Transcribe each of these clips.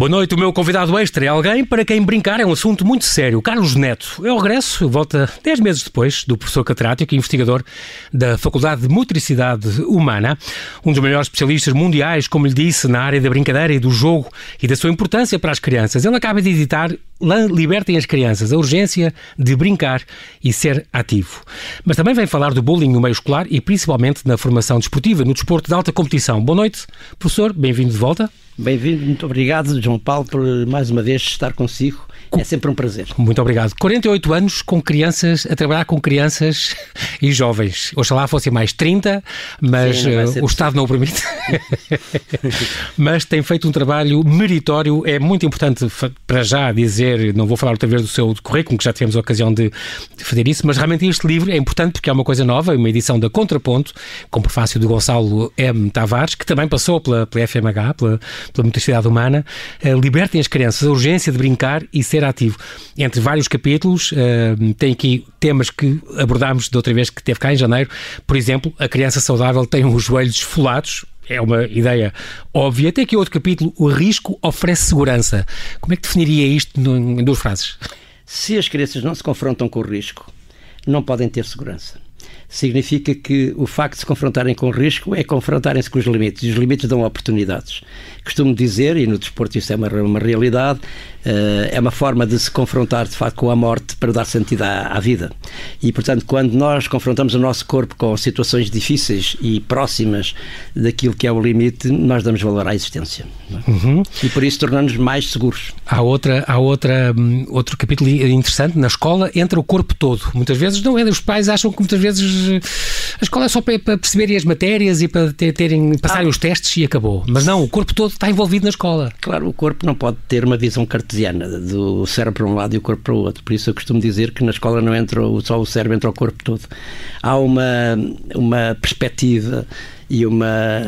Boa noite. O meu convidado extra é alguém para quem brincar é um assunto muito sério. Carlos Neto é o regresso, volta 10 meses depois do professor catedrático e investigador da Faculdade de Motricidade Humana, um dos melhores especialistas mundiais, como lhe disse, na área da brincadeira e do jogo e da sua importância para as crianças. Ele acaba de editar Libertem as Crianças, a urgência de brincar e ser ativo. Mas também vem falar do bullying no meio escolar e principalmente na formação desportiva, no desporto de alta competição. Boa noite, professor, bem-vindo de volta. Bem-vindo, muito obrigado, João Paulo, por mais uma vez estar consigo é sempre um prazer. Muito obrigado. 48 anos com crianças, a trabalhar com crianças e jovens. Oxalá fossem mais 30, mas Sim, uh, o Estado não o permite. mas tem feito um trabalho meritório. É muito importante para já dizer, não vou falar outra vez do seu currículo, que já tivemos a ocasião de, de fazer isso, mas realmente este livro é importante porque é uma coisa nova, uma edição da Contraponto, com prefácio do Gonçalo M. Tavares, que também passou pela, pela FMH, pela, pela Motricidade Humana. Uh, libertem as crianças, a urgência de brincar e ser ativo. Entre vários capítulos, uh, tem aqui temas que abordámos da outra vez que teve cá em janeiro. Por exemplo, a criança saudável tem os joelhos esfolados, é uma ideia óbvia. Tem aqui outro capítulo, o risco oferece segurança. Como é que definiria isto em duas frases? Se as crianças não se confrontam com o risco, não podem ter segurança significa que o facto de se confrontarem com o risco é confrontarem-se com os limites, e os limites dão oportunidades. Costumo dizer, e no desporto isso é uma, uma realidade, uh, é uma forma de se confrontar de facto com a morte para dar sentido à, à, vida. E portanto, quando nós confrontamos o nosso corpo com situações difíceis e próximas daquilo que é o limite, nós damos valor à existência. É? Uhum. E por isso tornamos mais seguros. Há, outra, há outra, um, outro capítulo interessante, na escola entra o corpo todo. Muitas vezes não é, os pais acham que muitas vezes a escola é só para, para perceberem as matérias e para terem, passarem ah. os testes e acabou. Mas não, o corpo todo está envolvido na escola. Claro, o corpo não pode ter uma visão cartesiana do cérebro para um lado e o corpo para o outro. Por isso eu costumo dizer que na escola não entra só o cérebro, entra o corpo todo. Há uma, uma perspectiva e uma,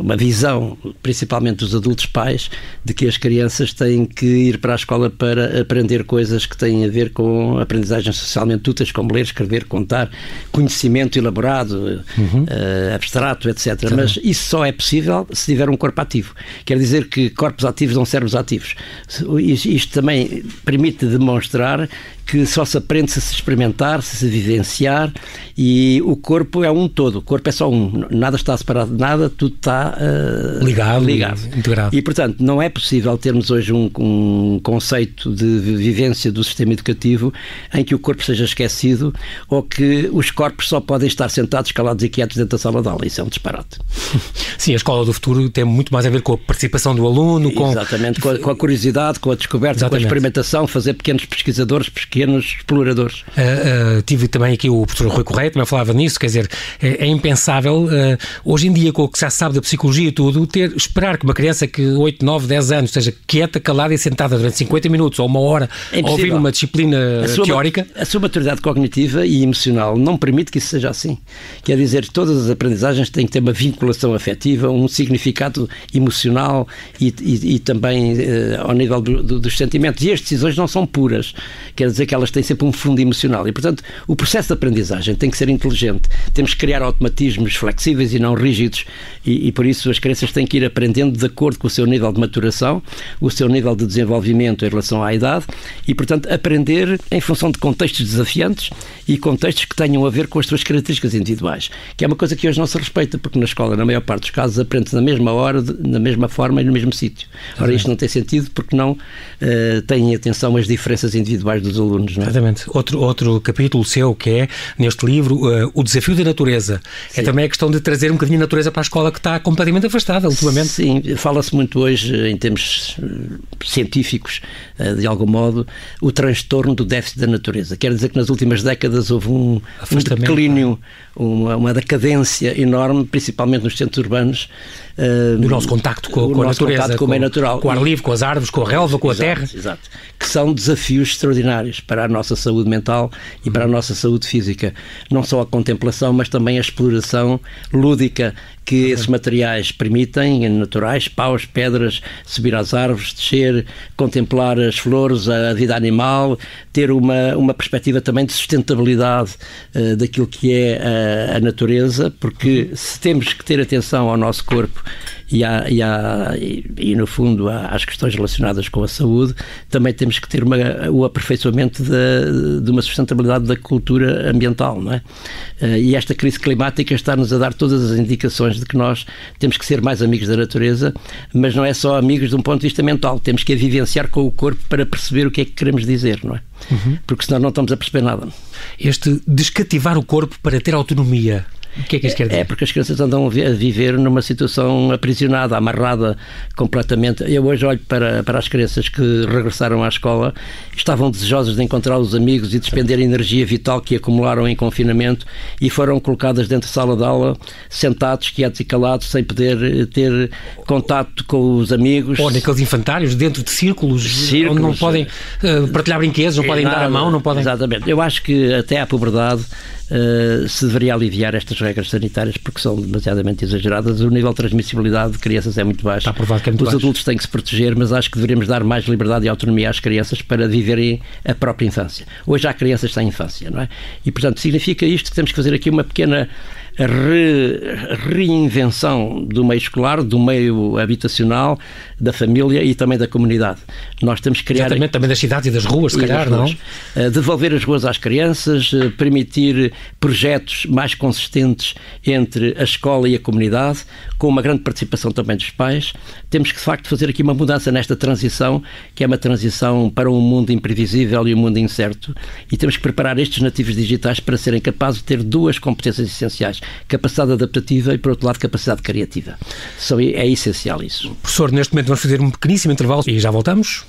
uma visão, principalmente dos adultos pais, de que as crianças têm que ir para a escola para aprender coisas que têm a ver com aprendizagens socialmente úteis, como ler, escrever, contar, conhecimento elaborado, uhum. uh, abstrato, etc. Sim. Mas isso só é possível se tiver um corpo ativo. Quer dizer que corpos ativos dão cérebros ativos. Isto também permite demonstrar que só se aprende se se experimentar, se se vivenciar e o corpo é um todo, o corpo é só um, nada está separado de nada, tudo está uh, ligado, ligado, integrado. E portanto não é possível termos hoje um, um, conceito de vivência do sistema educativo em que o corpo seja esquecido ou que os corpos só podem estar sentados, calados e quietos dentro da sala de aula. Isso é um disparate. Sim, a escola do futuro tem muito mais a ver com a participação do aluno, com... Exatamente, com a, com a curiosidade, com a descoberta, Exatamente. com a experimentação, fazer pequenos pesquisadores, pequenos exploradores. Uh, uh, tive também aqui o professor Rui Correia, também falava nisso, quer dizer, é, é impensável, uh, hoje em dia, com o que já se sabe da psicologia e tudo, ter, esperar que uma criança que 8, 9, 10 anos esteja quieta, calada e sentada durante 50 minutos ou uma hora é a ouvir uma disciplina a sua, teórica. A sua maturidade cognitiva e emocional não permite que isso seja assim. Quer dizer, todas as aprendizagens têm que ter uma vinculação afetiva, um significado emocional e, e, e também ao nível do, do, dos sentimentos. E as decisões não são puras. Quer dizer que elas têm sempre um fundo emocional. E, portanto, o processo de aprendizagem tem que ser inteligente. Temos que criar automatismos flexíveis e não rígidos. E, e, por isso as crianças têm que ir aprendendo de acordo com o seu nível de maturação, o seu nível de desenvolvimento em relação à idade e, portanto, aprender em função de contextos desafiantes e contextos que tenham a ver com as suas características individuais. Que é uma coisa que hoje não se respeita, porque na escola, na maior parte dos casos, aprende-se na mesma hora, na mesma forma e no mesmo sítio. Ora, isto não tem sentido porque não uh, têm atenção às diferenças individuais dos alunos. Não é? Exatamente. Outro, outro capítulo seu que é, neste livro, uh, o desafio da natureza. É Sim. É também a questão de trazer um bocadinho a natureza para a escola que está completamente afastada ultimamente. Sim, fala-se muito hoje, em termos eh, científicos, uh, de algum modo, o transtorno do déficit da natureza. Quer dizer que nas últimas décadas houve um, um declínio, é? uma, uma decadência enorme, principalmente nos centros urbanos. Do nosso contacto com, com a natureza, com, o meio natural. Com o ar livre, com as árvores, com a relva, com exato, a terra. Exato. Que são desafios extraordinários para a nossa saúde mental e para a nossa saúde física. Não só a contemplação, mas também a exploração lúdica que esses materiais permitem, naturais, paus, pedras, subir às árvores, descer, contemplar as flores, a vida animal, ter uma, uma perspectiva também de sustentabilidade uh, daquilo que é a, a natureza, porque se temos que ter atenção ao nosso corpo e, há, e, há, e, e, no fundo as questões relacionadas com a saúde, também temos que ter uma, o aperfeiçoamento de, de uma sustentabilidade da cultura ambiental, não é? Eh, e esta crise climática está-nos a dar todas as indicações de que nós temos que ser mais amigos da natureza, mas não é só amigos de um ponto de vista mental, temos que a vivenciar com o corpo para perceber o que é que queremos dizer, não é? Uhum. Porque senão não estamos a perceber nada. Este descativar o corpo para ter autonomia o que é que isto quer dizer? É porque as crianças andam a viver numa situação aprisionada, amarrada completamente. Eu hoje olho para, para as crianças que regressaram à escola, estavam desejosas de encontrar os amigos e despender a energia vital que acumularam em confinamento e foram colocadas dentro da sala de aula, sentados, quietos e calados, sem poder ter contato com os amigos. Ou naqueles infantários, dentro de círculos, círculos onde não podem uh, partilhar brinquedos, não podem nada, dar a mão, não podem. Exatamente. Eu acho que até à puberdade uh, se deveria aliviar estas regras sanitárias porque são demasiadamente exageradas. O nível de transmissibilidade de crianças é muito baixo. Está provado que é muito Os baixo. adultos têm que se proteger, mas acho que deveríamos dar mais liberdade e autonomia às crianças para viverem a própria infância. Hoje há crianças sem infância, não é? E, portanto, significa isto que temos que fazer aqui uma pequena re, reinvenção do meio escolar, do meio habitacional, da família e também da comunidade. Nós temos que criar. Exatamente, também das cidades e das ruas, se calhar, não? Eh, devolver as ruas às crianças, eh, permitir projetos mais consistentes entre a escola e a comunidade, com uma grande participação também dos pais. Temos que, de facto, fazer aqui uma mudança nesta transição, que é uma transição para um mundo imprevisível e um mundo incerto, e temos que preparar estes nativos digitais para serem capazes de ter duas competências essenciais: capacidade adaptativa e, por outro lado, capacidade criativa. é essencial isso. Professor, neste momento vamos fazer um pequeníssimo intervalo e já voltamos.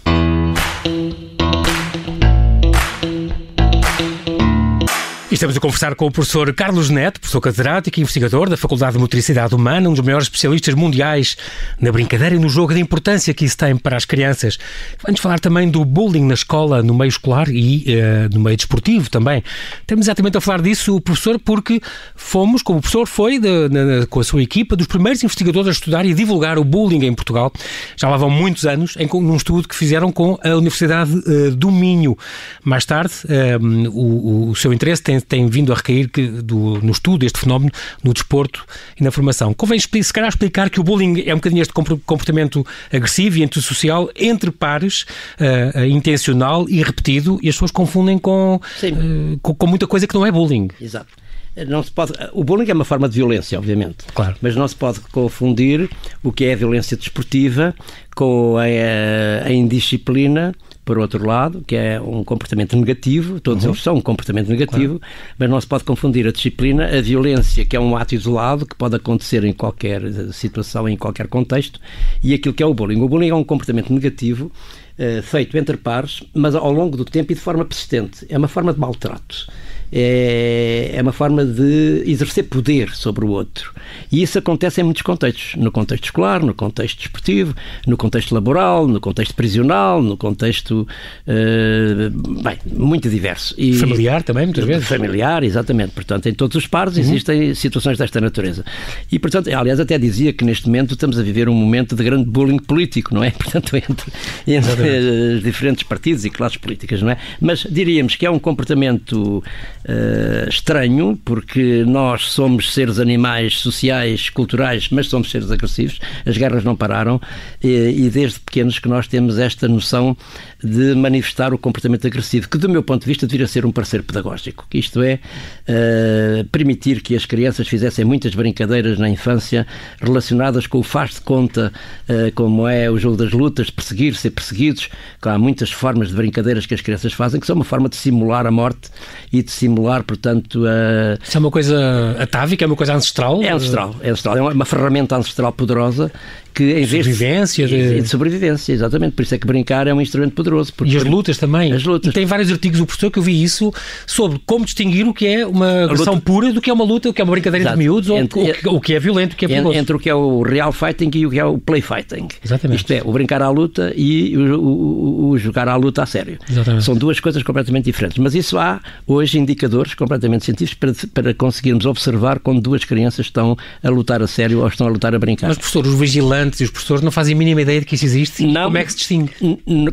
Estamos a conversar com o professor Carlos Neto, professor catedrático e investigador da Faculdade de Motricidade Humana, um dos maiores especialistas mundiais na brincadeira e no jogo, da importância que isso tem para as crianças. Vamos falar também do bullying na escola, no meio escolar e uh, no meio desportivo também. Estamos exatamente a falar disso, professor, porque fomos, como o professor foi, de, com a sua equipa, dos primeiros investigadores a estudar e divulgar o bullying em Portugal. Já lá vão muitos anos, em, num estudo que fizeram com a Universidade uh, do Minho. Mais tarde, uh, o, o seu interesse tem tem vindo a recair que, do, no estudo deste fenómeno no desporto e na formação. Convém se calhar explicar que o bullying é um bocadinho este comportamento agressivo e antissocial entre pares, uh, uh, intencional e repetido, e as pessoas confundem com, uh, com, com muita coisa que não é bullying. Exato não se pode. O bullying é uma forma de violência, obviamente. Claro. Mas não se pode confundir o que é a violência desportiva com a, a indisciplina por outro lado, que é um comportamento negativo, todos uhum. eles são um comportamento negativo, claro. mas não se pode confundir a disciplina, a violência, que é um ato isolado, que pode acontecer em qualquer eh, situação, em qualquer contexto, e aquilo que é o bullying. O bullying é um comportamento negativo uh, feito entre pares, mas ao longo do tempo e de forma persistente. É uma forma de maltrato é, é uma forma de exercer poder sobre o outro. E isso acontece em muitos contextos. No contexto escolar, no contexto desportivo, no contexto laboral, no contexto prisional, no contexto uh, bem, muito diverso. E, familiar também, muitas vezes. Familiar, exatamente. Portanto, em todos os pares uhum. existem situações desta natureza. E, portanto, aliás, até dizia que neste momento estamos a viver um momento de grande bullying político, não é? Portanto, entre, entre os diferentes partidos e classes políticas, não é? Mas diríamos que é um comportamento uh, estranho, porque nós somos seres animais sociais, culturais, mas somos seres agressivos. As guerras não pararam e, e desde pequenos que nós temos esta noção de manifestar o comportamento agressivo, que do meu ponto de vista deveria ser um parceiro pedagógico, que isto é uh, permitir que as crianças fizessem muitas brincadeiras na infância relacionadas com o faz de conta, uh, como é o jogo das lutas, perseguir, ser perseguidos, que há muitas formas de brincadeiras que as crianças fazem, que são uma forma de simular a morte e de simular, portanto, a... Isso é uma coisa atávica, é uma coisa ancestral? É ancestral, é ancestral, é uma ferramenta ancestral poderosa que em vez sobrevivência de... de... de sobrevivência, exatamente. Por isso é que brincar é um instrumento poderoso. E as lutas também. As lutas. E tem vários artigos do professor que eu vi isso sobre como distinguir o que é uma agressão luta... pura do que é uma luta, o que é uma brincadeira Exato. de miúdos, entre, ou, o, o que é violento, o que é perigoso. Entre o que é o real fighting e o que é o play fighting. Exatamente. Isto é, o brincar à luta e o, o, o jogar à luta a sério. Exatamente. São duas coisas completamente diferentes. Mas isso há hoje indicadores completamente científicos para, para conseguirmos observar quando duas crianças estão a lutar a sério ou estão a lutar a brincar. Mas, professor, os vigilantes e os professores não fazem fazem a mínima ideia de que isso existe? Não. Como é que se distingue?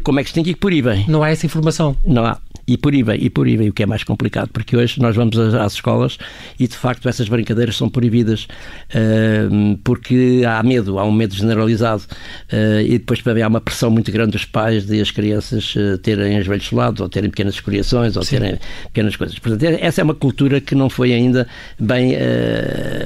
Como é que se distingue e aí bem? Não há essa informação? Não há. E proíbem, e proíbem, o que é mais complicado, porque hoje nós vamos às escolas e de facto essas brincadeiras são proibidas uh, porque há medo, há um medo generalizado uh, e depois também há uma pressão muito grande dos pais de as crianças uh, terem os velhos solados ou terem pequenas escoriações ou Sim. terem pequenas coisas. Portanto, é, essa é uma cultura que não foi ainda bem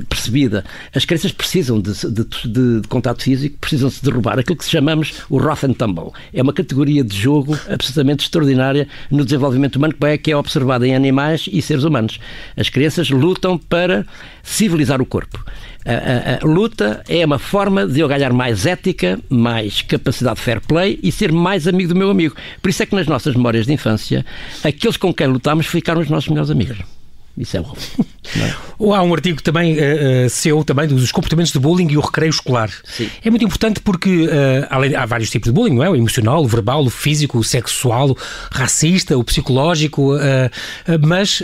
percebida. As crianças precisam de, de, de, de contato físico, precisam se derrubar aquilo que chamamos o rough and tumble. É uma categoria de jogo absolutamente extraordinária no desenvolvimento humano que é observada em animais e seres humanos. As crianças lutam para civilizar o corpo. A, a, a, luta é uma forma de eu ganhar mais ética, mais capacidade de fair play e ser mais amigo do meu amigo. Por isso é que nas nossas memórias de infância, aqueles com quem lutámos ficaram os nossos melhores amigos. Isso é bom. É? Há um artigo também uh, uh, seu também dos comportamentos de bullying e o recreio escolar. Sim. É muito importante porque uh, além, há vários tipos de bullying, não é? O emocional, o verbal, o físico, o sexual, o racista, o psicológico, mas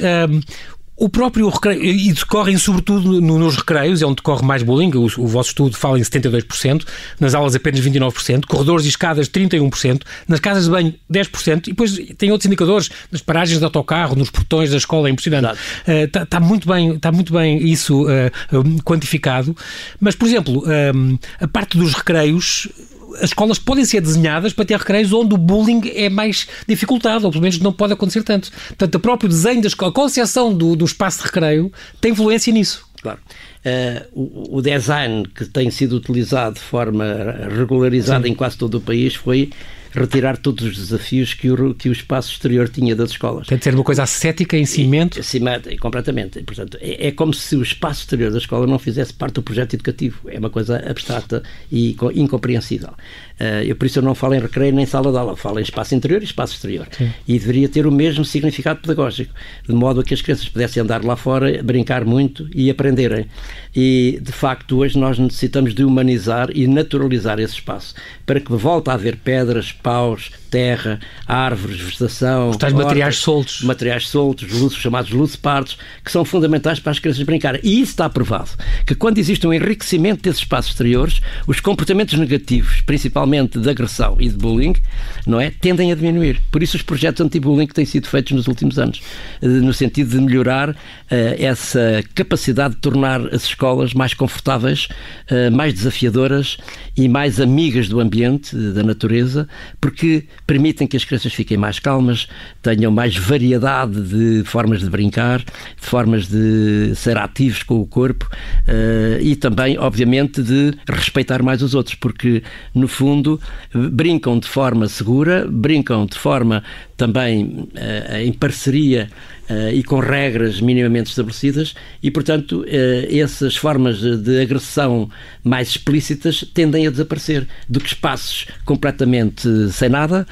o próprio recreio, e decorrem sobretudo nos recreios, é onde decorre mais bullying, o, o vosso estudo fala em 72%, nas aulas apenas 29%, corredores e escadas 31%, nas casas de banho 10%, e depois tem outros indicadores, nas paragens de autocarro, nos portões da escola, é impressionante. Está uh, tá muito, bem, está muito bem isso uh, quantificado, mas, por exemplo, uh, a parte dos recreios as escolas podem ser desenhadas para ter recreios onde o bullying é mais dificultado, ou pelo menos não pode acontecer tanto. Portanto, o próprio desenho da escola, a concepção do, do espaço de recreio tem influência nisso. Claro. Uh, o, o, design que tem sido utilizado de forma regularizada Sim. em quase todo o país foi retirar todos os desafios que o, que o espaço exterior tinha das escolas. Tem de ser uma coisa ascética em cimento? E, completamente. Portanto, é, é, como se o espaço exterior da escola não fizesse parte do projeto educativo. É uma coisa abstrata e incompreensível. Uh, eu, por isso eu não falo em recreio nem sala de aula, falo em espaço interior e espaço exterior. Sim. E deveria ter o mesmo significado pedagógico, de modo a que as crianças pudessem andar lá fora, brincar muito e aprenderem. E, de facto, hoje nós necessitamos de humanizar e naturalizar esse espaço, para que volte a haver pedras, paus, terra, árvores, vegetação. Os tais hortas, materiais soltos. Materiais soltos, luzes, chamados que são fundamentais para as crianças brincarem. E isso está provado, que quando existe um enriquecimento desses espaços exteriores, os comportamentos negativos, principalmente de agressão e de bullying, não é, tendem a diminuir. Por isso os projetos anti-bullying que têm sido feitos nos últimos anos, eh, no sentido de melhorar uh, essa capacidade de tornar as escolas mais confortáveis, uh, mais desafiadoras e mais amigas do ambiente, da natureza, porque permitem que as crianças fiquem mais calmas, tenham mais variedade de formas de brincar, de formas de ser ativos com o corpo uh, e também, obviamente, de respeitar mais os outros, porque, no fundo, brincam de forma segura, brincam de forma também uh, em parceria uh, e com regras minimamente estabelecidas e, portanto, uh, essas formas de agressão mais explícitas tendem a desaparecer do que espaços completamente sem nada,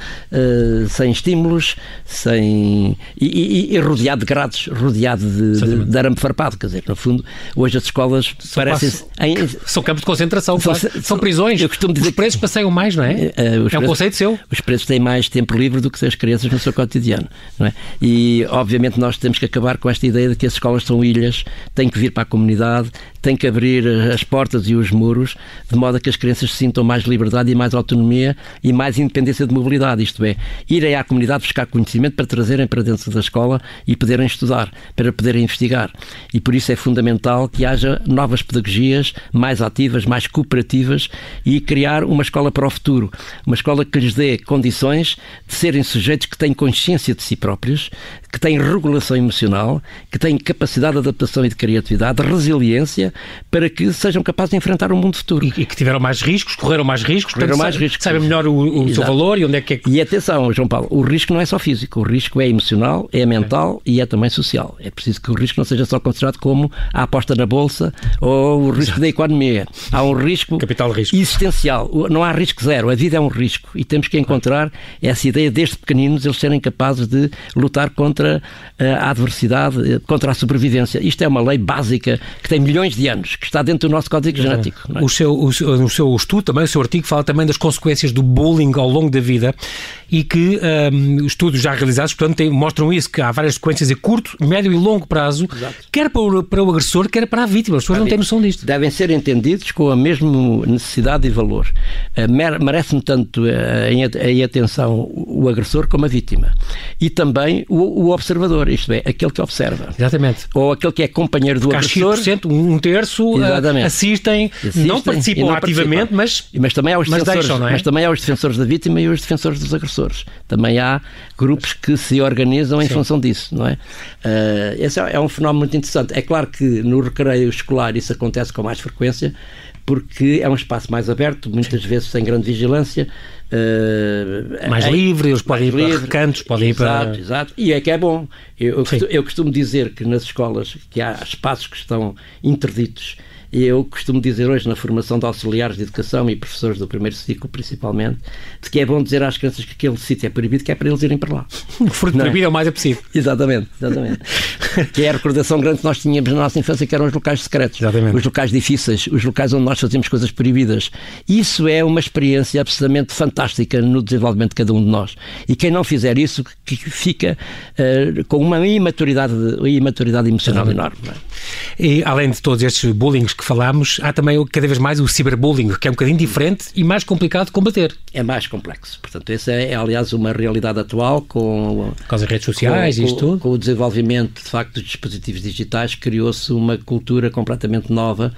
sem estímulos, sem e, e, e, rodeado de grades, rodeado de, de, de, arame farpado, quer dizer, no fundo, hoje as escolas são parecem... Em... São campos de concentração, são, são, são prisões. Eu costumo dizer os preços passeiam mais, não é? é um preços, conceito seu. Os preços têm mais tempo livre do que as crianças no seu cotidiano. Não é? E, obviamente, nós temos que acabar com esta ideia de que as escolas são ilhas, têm que vir para a comunidade, têm que abrir as portas e os muros, de modo a que as crianças sintam mais liberdade e mais autonomia e mais independência de mobilidade, isto é, irem à comunidade buscar conhecimento para trazerem para dentro da escola e poderem estudar, para poderem investigar. E por isso é fundamental que haja novas pedagogias mais ativas, mais cooperativas e criar uma escola para o futuro, uma escola que lhes dê condições de serem sujeitos que têm consciência de si próprios, que têm regulação emocional, que têm capacidade de adaptação e de criatividade, resiliência, para que sejam capazes de enfrentar o um mundo futuro. E, e, que tiveram mais riscos, correram mais riscos, correram mais riscos. Sabem melhor o, o seu valor e onde é que é que... E atenção, João Paulo, o risco não é só físico, o risco é emocional, é mental e é também social. É preciso que o risco não seja só considerado como a aposta na bolsa ou o risco Exato. da economia. Há um risco, Capital risco existencial. Não há risco zero, a vida é um risco e temos que encontrar essa ideia desde pequeninos eles serem capazes de lutar contra a adversidade, contra a sobrevivência. Isto é uma lei básica que tem milhões de de anos, que está dentro do nosso código genético. É? O, seu, o, o, seu estudo, também, o seu artigo, fala também das consequências do bullying ao longo da vida e que um, estudos já realizados, portanto, tem, mostram isso, que há várias consequências a curto, médio e longo prazo, Exato. quer para o, para o agressor, quer para a vítima. As pessoas não têm noção disto. Devem ser entendidos com a mesma necessidade e valor. Uh, Merece-me tanto uh, em atenção o agressor como a vítima. E também o, o observador, isto é, aquele que observa. Exatamente. Ou aquele que é companheiro do Porque agressor. um terço uh, assistem, assistem, não participam não ativamente, mas, mas, também há os mas, deixam, é? mas também há os defensores da vítima e os defensores dos agressores. Também há grupos que se organizam em Sim. função disso, não é? Uh, esse é, é um fenómeno muito interessante. É claro que no recreio escolar isso acontece com mais frequência, porque é um espaço mais aberto, muitas vezes sem grande vigilância. Uh, mais é, livre, eles podem ir livre, para recantos, podem exato, ir para... Exato, e é que é bom. Eu, eu, costumo, eu costumo dizer que nas escolas que há espaços que estão interditos e eu costumo dizer hoje na formação de auxiliares de educação e professores do primeiro ciclo, principalmente, de que é bom dizer às crianças que aquele sítio é proibido, que é para eles irem para lá. O fruto proibido é? é o mais possível. Exatamente, exatamente. que é a recordação grande que nós tínhamos na nossa infância, que eram os locais secretos, exatamente. os locais difíceis, os locais onde nós fazíamos coisas proibidas. Isso é uma experiência absolutamente fantástica no desenvolvimento de cada um de nós. E quem não fizer isso, que fica uh, com uma imaturidade, imaturidade emocional enorme. E além de todos estes bullying que falámos, há também cada vez mais o ciberbullying, que é um bocadinho diferente e mais complicado de combater. É mais complexo. Portanto, essa é, é, aliás, uma realidade atual com, com as redes sociais com, e isto com, tudo. Com o desenvolvimento, de facto, dos dispositivos digitais, criou-se uma cultura completamente nova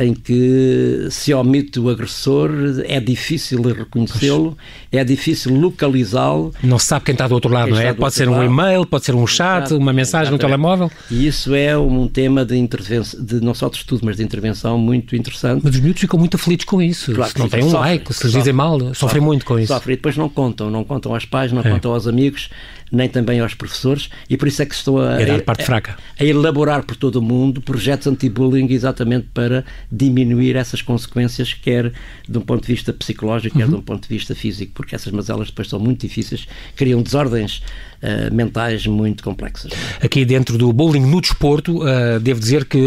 em que se omite o agressor, é difícil reconhecê-lo, é difícil localizá-lo. Não se sabe quem está do outro lado, não é? Pode ser um e-mail, pode ser um chat, Exato. uma mensagem no telemóvel. E isso é um tema de intervenção, de, não só de estudo, mas de intervenção muito interessante. Mas os miúdos ficam muito aflitos com isso. Claro, se não têm um sofre, like, se lhes dizem mal, sofrem sofre, muito com isso. Sofrem e depois não contam, não contam aos pais, não é. contam aos amigos nem também aos professores, e por isso é que estou a, é a, parte fraca. a elaborar por todo o mundo projetos anti-bullying exatamente para diminuir essas consequências, quer de um ponto de vista psicológico, quer uhum. de um ponto de vista físico, porque essas mazelas depois são muito difíceis, criam desordens uh, mentais muito complexas. Aqui dentro do bullying no desporto, uh, devo dizer que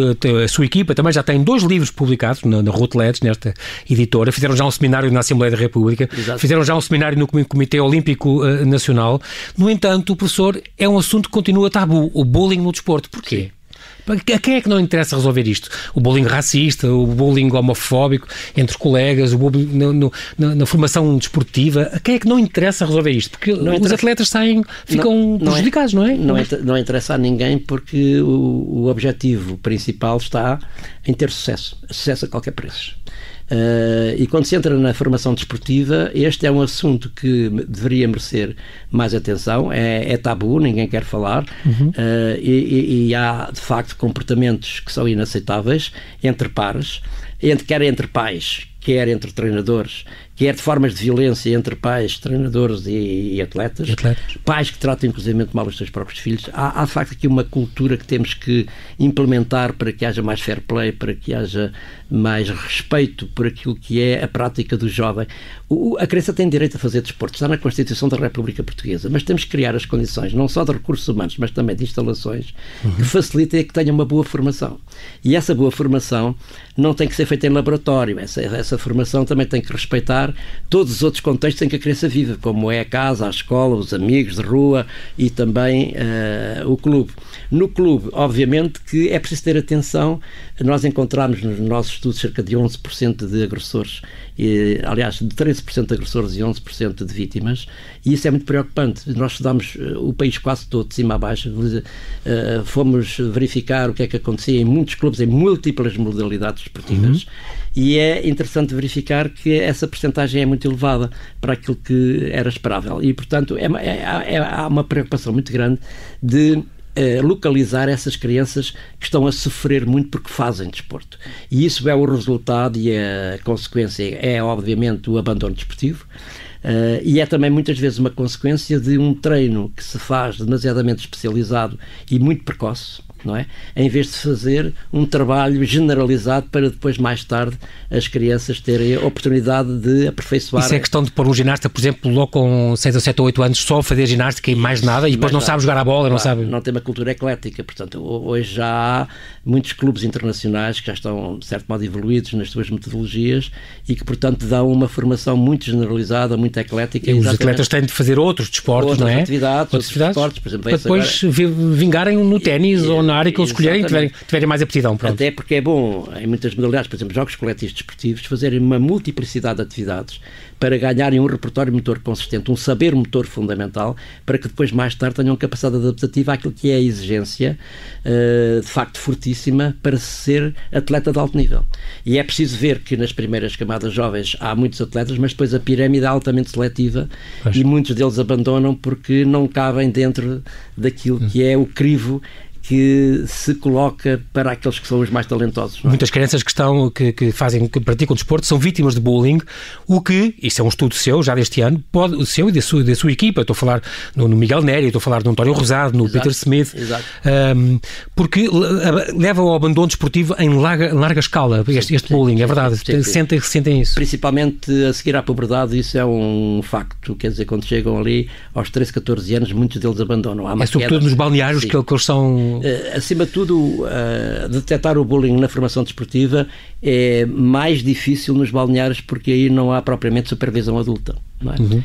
a sua equipa também já tem dois livros publicados na, na Routledge, nesta editora, fizeram já um seminário na Assembleia da República, Exato. fizeram já um seminário no Comitê Olímpico uh, Nacional. No entanto, o professor é um assunto que continua tabu, o bullying no desporto. Porquê? A quem é que não interessa resolver isto? O bullying racista, o bullying homofóbico entre colegas, o bullying no, no, na, na, formação desportiva. A quem é que não interessa resolver isto? Porque não os interessa. atletas saem, ficam não, não é- prejudicados, não é? Não, é, não interessa a ninguém porque o, o objetivo principal está em ter sucesso. Sucesso a qualquer preço. Uh, e quando se entra na formação desportiva, este é um assunto que deveria merecer mais atenção, é, é tabu, ninguém quer falar, uhum. uh, e, e, há de facto comportamentos que são inaceitáveis entre pares, entre, quer entre pais, quer entre treinadores, quer de formas de violência entre pais, treinadores e, e atletas, atletas, pais que tratam inclusive mal os seus próprios filhos. Há, há de facto aqui uma cultura que temos que implementar para que haja mais fair play, para que haja mais respeito por aquilo que é a prática do jovem. O, a criança tem direito a fazer desporto, está na Constituição da República Portuguesa, mas temos que criar as condições, não só de recursos humanos, mas também de instalações, uhum. que facilitem que tenha uma boa formação. E essa boa formação não tem que ser feita em laboratório, essa, essa formação também tem que respeitar todos os outros contextos em que a criança vive, como é a casa, a escola, os amigos de rua e também uh, o clube. No clube, obviamente que é preciso ter atenção, nós encontramos nos nossos estudos cerca de 11% de agressores, e, aliás, de 13% de agressores e 11% de vítimas, e isso é muito preocupante. Nós estudamos uh, o país quase todo, de cima a baixo, uh, fomos verificar o que é que acontecia em muitos clubes, em múltiplas modalidades esportivas, uhum. E é interessante verificar que essa percentagem é muito elevada para aquilo que era esperável. E, portanto, é, é, é há uma preocupação muito grande de localizar essas crianças que estão a sofrer muito porque fazem desporto. E isso é o resultado e a consequência é, obviamente, o abandono desportivo. Uh, e é também muitas vezes uma consequência de um treino que se faz demasiadamente especializado e muito precoce não é? Em vez de fazer um trabalho generalizado para depois, mais tarde, as crianças terem a oportunidade de aperfeiçoar. Isso é questão de pôr um ginasta, por exemplo, logo com 6 ou 7 ou 8 anos, só fazer ginástica e mais nada, e depois não nada. sabe jogar a bola, claro, não sabe. Não tem uma cultura eclética, portanto, hoje já há muitos clubes internacionais que já estão, de certo modo, evoluídos nas suas metodologias e que, portanto, dão uma formação muito generalizada, muito eclética. E os atletas têm de fazer outros desportos, outras não é? Atividades, outros atividades, esportes, por exemplo. Para depois agora... vingarem no ténis ou na área que eles escolherem e tiverem, tiverem mais aptidão. Pronto. Até porque é bom, em muitas modalidades, por exemplo, jogos coletivos desportivos, fazerem uma multiplicidade de atividades para ganharem um repertório motor consistente, um saber motor fundamental, para que depois, mais tarde, tenham capacidade adaptativa àquilo que é a exigência, uh, de facto, fortíssima para ser atleta de alto nível. E é preciso ver que nas primeiras camadas jovens há muitos atletas, mas depois a pirâmide é altamente seletiva pois. e muitos deles abandonam porque não cabem dentro daquilo que é o crivo que se coloca para aqueles que são os mais talentosos. É? Muitas crianças que estão, que, que, fazem, que praticam desporto são vítimas de bullying, o que, isso é um estudo seu, já deste ano, pode, o seu e da sua, da sua equipa, estou a falar no, no Miguel Nery, estou a falar no António Rosado, no exato, Peter Smith, um, porque leva ao abandono desportivo em larga, larga escala, este, este sim, bullying, sim, é verdade, sim, sentem, sentem isso. Principalmente a seguir à pobreza, isso é um facto, quer dizer, quando chegam ali aos 13, 14 anos, muitos deles abandonam. é sobretudo nos balneários que, que eles são acima de tudo, uh, detectar o bullying na formação desportiva é mais difícil nos balneários porque aí não há propriamente supervisão adulta. É? Uhum. Uh,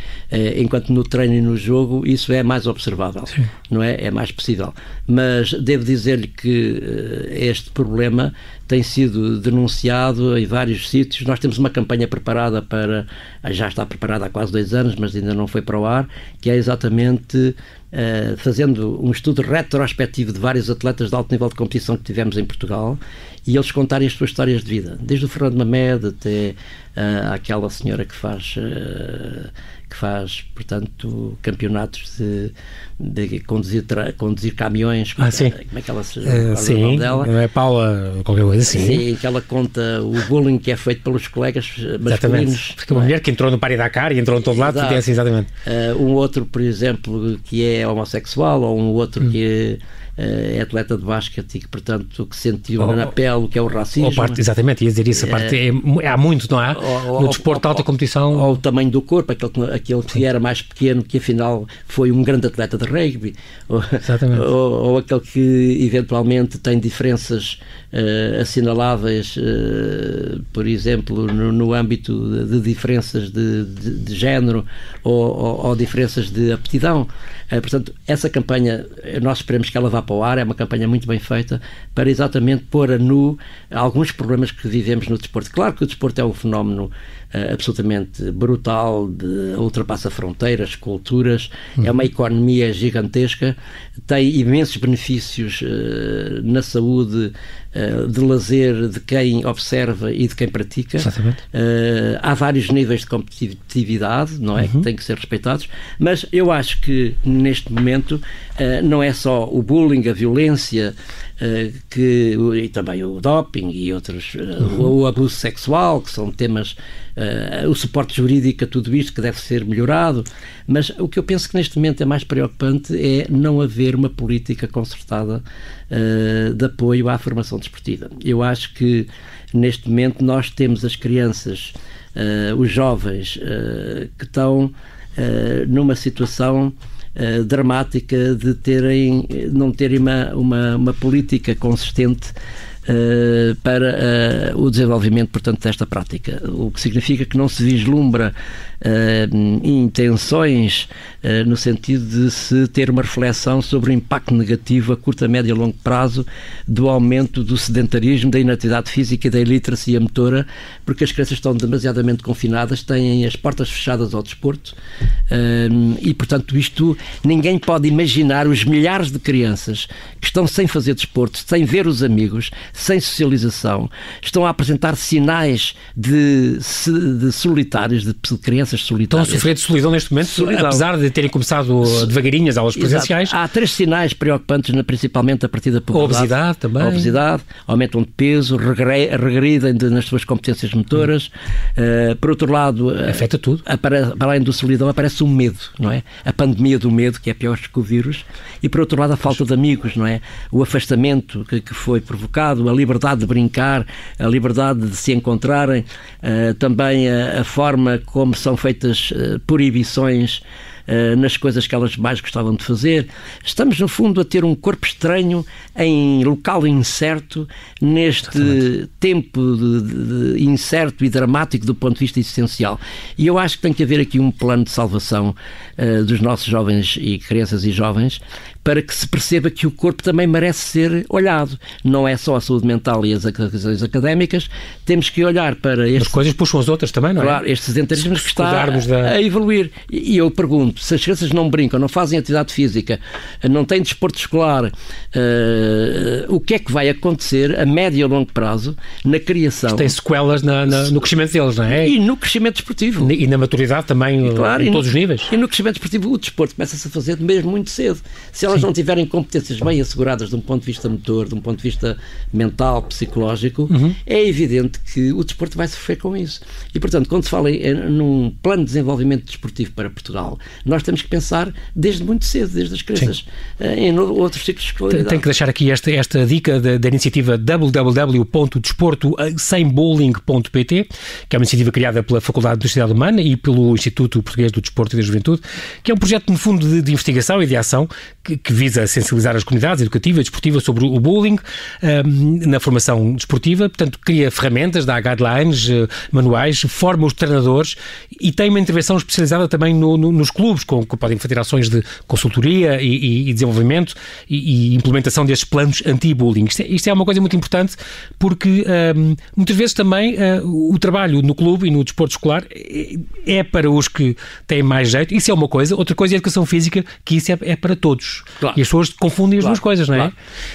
enquanto no treino e no jogo isso é mais observável, Sim. não é? É mais possível. Mas devo dizer-lhe que este problema tem sido denunciado em vários sítios. Nós temos uma campanha preparada para. Já está preparada há quase dois anos, mas ainda não foi para o ar, que é exatamente uh, fazendo um estudo retrospectivo de vários atletas de alto nível de competição que tivemos em Portugal e eles contarem as suas histórias de vida, desde o Fernando Mamed até uh, aquela senhora que faz. Uh, que faz, portanto, campeonatos de, de conduzir, conduzir caminhões. Ah, sim. Como é que ela se uh, Sim, dela. é Paula, qualquer coisa assim. Sim, que ela conta o bullying que é feito pelos colegas masculinos. Exatamente. Porque uma é? mulher que entrou no Pari Dakar e entrou em todo lado, é assim, exatamente. Uh, um outro, por exemplo, que é homossexual, ou um outro hum. que é eh, é atleta de basquete e que, portanto, que sentiu oh, na pele o que é o racismo. Parte, exatamente, ia dizer isso. A parte é, é, há muito, não há? no desporto de alta competição. Ou o tamanho do corpo, aquele, aquele que era mais pequeno, que afinal foi um grande atleta de rugby. Ou, exatamente. Ou, ou aquele que eventualmente tem diferenças uh, assinaláveis, uh, por exemplo, no, no âmbito de, diferenças de, de, de género ou, ou, ou, diferenças de aptidão. Uh, portanto, essa campanha, nós esperamos que ela vá para o ar, é uma campanha muito bem feita para exatamente pôr a nu alguns problemas que vivemos no desporto. Claro que o desporto é um fenómeno absolutamente brutal, de, ultrapassa fronteiras, culturas, uhum. é uma economia gigantesca, tem imensos benefícios uh, na saúde, uh, de lazer de quem observa e de quem pratica. há vários níveis de competitividade, não é? Uhum. Que têm que ser respeitados, mas eu acho que neste momento não é só o bullying, a violência, que, e também o doping e outros, uhum. o, abuso sexual, que são temas uh, o suporte jurídico a tudo isto que deve ser melhorado, mas o que eu penso que neste momento é mais preocupante é não haver uma política concertada de apoio à formação desportiva. Eu acho que neste momento nós temos as crianças, os jovens que estão numa situação Uh, dramática de terem, não terem uma, uma, uma política consistente uh, para uh, o desenvolvimento, portanto, desta prática. O que significa que não se vislumbra uh, intenções no sentido de se ter uma reflexão sobre o impacto negativo a curto, a médio e longo prazo do aumento do sedentarismo, da inatividade física e da iliteracia motora, porque as crianças estão demasiadamente confinadas, têm as portas fechadas ao desporto e, portanto, isto ninguém pode imaginar os milhares de crianças que estão sem fazer desporto, sem ver os amigos, sem socialização, estão a apresentar sinais de, de solitários, de crianças solitárias. Estão a sofrer de solidão neste momento, solidão. apesar de terem começado devagarinho as aulas presenciais. Há três sinais preocupantes, principalmente a partir da pobreza. Obesidade também. Obesidade, aumentam de peso, regredem nas suas competências motoras. Hum. Uh, por outro lado... Afeta tudo. Para além do solidão, aparece o medo, não é? A pandemia do medo, que é pior que o vírus. E por outro lado, a falta de amigos, não é? O afastamento que, que foi provocado, a liberdade de brincar, a liberdade de se encontrarem, uh, também a, a, forma como são feitas uh, proibições eh, nas coisas que elas mais gostavam de fazer. Estamos, no fundo, a ter um corpo estranho em local incerto, neste Exatamente. tempo de, de, incerto e dramático do ponto de vista essencial. E eu acho que tem que haver aqui um plano de salvação uh, dos nossos jovens e crianças e jovens para que se perceba que o corpo também merece ser olhado. Não é só a saúde mental e as questões académicas, temos que olhar para estes... As coisas puxam as outras também, não é? Claro, este sedentarismo que está da... a evoluir. E eu pergunto, se as crianças não brincam, não fazem atividade física, não têm desporto escolar, uh, o que é que vai acontecer a médio e longo prazo na criação? Tem sequelas na, na, no crescimento deles, não é? E no crescimento desportivo. E na maturidade também, e, claro, em todos no, os níveis. E no crescimento desportivo, o desporto começa-se a fazer mesmo muito cedo. Se elas Sim. não tiverem competências bem asseguradas de um ponto de vista motor, de um ponto de vista mental, psicológico, uhum. é evidente que o desporto vai sofrer com isso. E, portanto, quando se fala em, num plano de desenvolvimento desportivo para Portugal, nós temos que pensar desde muito cedo, desde as crianças, eh, em outros ciclos de escolaridade. Tenho que deixar aqui esta, esta dica da, da iniciativa www.desportosembolling.pt, que é uma iniciativa criada pela Faculdade de Universidade Humana e pelo Instituto Português do Desporto e da Juventude, que é um projeto, no fundo, de, de investigação e de ação que, que, visa sensibilizar as comunidades educativa e desportiva sobre o bullying um, na formação desportiva. Portanto, cria ferramentas, dá guidelines, uh, manuais, forma os treinadores e tem uma intervenção especializada também no, no, nos clubes, com, que podem fazer ações de consultoria e, e, desenvolvimento e, e, implementação destes planos anti-bullying. Isto, é, isto, é uma coisa muito importante porque um, muitas vezes também uh, o trabalho no clube e no desporto escolar é, é para os que têm mais jeito. Isso é uma coisa. Outra coisa é a educação física, que isso é, é para todos. Claro. E as pessoas confundem as claro. duas coisas, não é?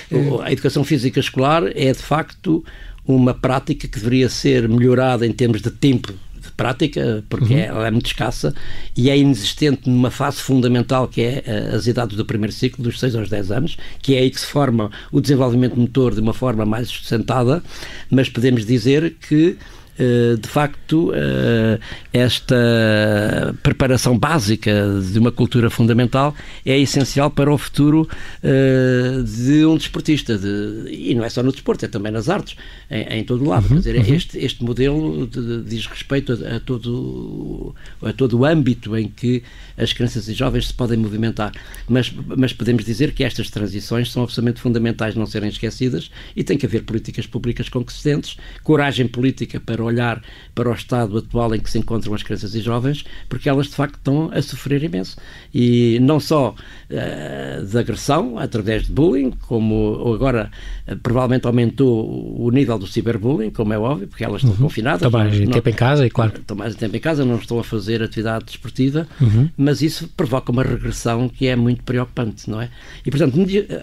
Claro. A educação física escolar é, de facto, uma prática que deveria ser melhorada em termos de tempo de prática, porque uhum. ela é muito escassa e é inexistente numa fase fundamental que é eh, as idades do primeiro ciclo, dos 6 aos 10 anos, que é aí que se forma o desenvolvimento motor de uma forma mais sustentada, mas podemos dizer que de facto, eh, esta preparação básica de uma cultura fundamental é essencial para o futuro eh, de um desportista. De, e não é só no desporto, é também nas artes, em, em todo o lado. Uhum, Quer dizer, uhum. este, este modelo de, de, diz respeito a, a, todo, a todo o âmbito em que as crianças e jovens se podem movimentar. Mas, mas podemos dizer que estas transições são absolutamente fundamentais não serem esquecidas e tem que haver políticas públicas consistentes, coragem política para olhar para o estado atual em que se encontram as crianças e jovens, porque elas de facto estão a sofrer imenso. E não só uh, de agressão, através de bullying, como agora uh, provavelmente aumentou o nível do ciberbullying, como é óbvio, porque elas estão uhum. confinadas. Estão mais não, tempo em casa, e claro. Estão mais tempo em casa, não estão a fazer atividade desportiva, uhum. mas isso provoca uma regressão que é muito preocupante, não é? E, portanto,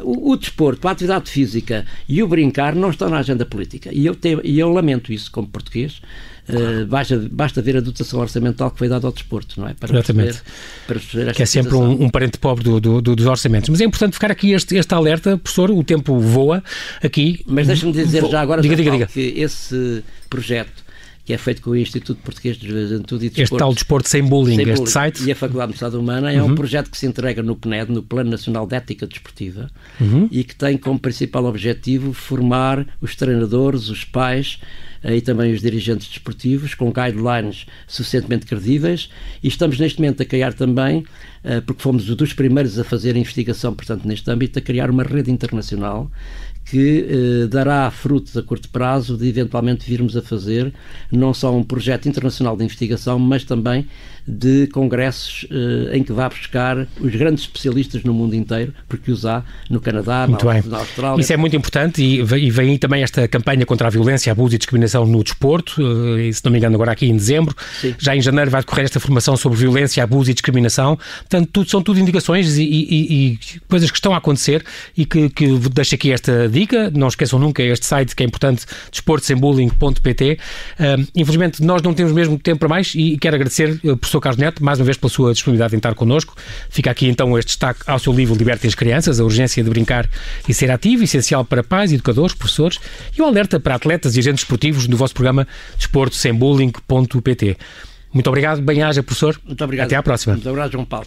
o, o desporto, a atividade física e o brincar não estão na agenda política. E eu, tenho, e eu lamento isso como português, português. Uh, basta, basta ver a dotação orçamental que foi dada ao desporto, não é? Para Exatamente. Perceber, para perceber que é sempre um, um, parente pobre do, do, do, dos orçamentos. Mas é importante ficar aqui este, este alerta, professor, o tempo voa aqui. Mas deixa-me dizer já agora diga, diga, diga. que esse projeto que é feito com o Instituto Português de Juventude e Desporto. Este tal desporto sem bullying, sem este bullying, site. E a Faculdade de Saúde Humana é uhum. um projeto que se entrega no PNED, no Plano Nacional de Ética Desportiva, uhum. e que tem como principal objetivo formar os treinadores, os pais e também os dirigentes desportivos, com guidelines suficientemente credíveis, e estamos neste momento a criar também, eh, porque fomos dos primeiros a fazer a investigação, portanto, neste âmbito, a criar uma rede internacional que eh, dará frutos a curto prazo de eventualmente virmos a fazer não só um projeto internacional de investigação, mas também de congressos eh, em que vá buscar os grandes especialistas no mundo inteiro, porque os há no Canadá, na, na, Austrália. Isso é muito importante e vem, e vem aí também esta campanha contra a violência, abuso e discriminação no desporto, uh, se não me engano, agora aqui em dezembro. Sim. Já em janeiro vai decorrer esta formação sobre violência, abuso e discriminação. Portanto, tudo, são tudo indicações e, e, e, coisas que estão a acontecer e que, que deixo aqui esta dica. Não esqueçam nunca este site que é importante, desportosembullying.pt. Uh, infelizmente, nós não temos mesmo tempo para mais e quero agradecer ao professor Carlos Neto, mais uma vez, pela sua disponibilidade em estar connosco. Fica aqui então este destaque ao seu livro Libertem as Crianças, a urgência de brincar e ser ativo, essencial para pais, educadores, professores e o alerta para atletas e agentes esportivos no vosso programa desportosembullying.pt. Muito obrigado, bem-aja, professor. Muito obrigado. Até à próxima. Muito obrigado, João Paulo.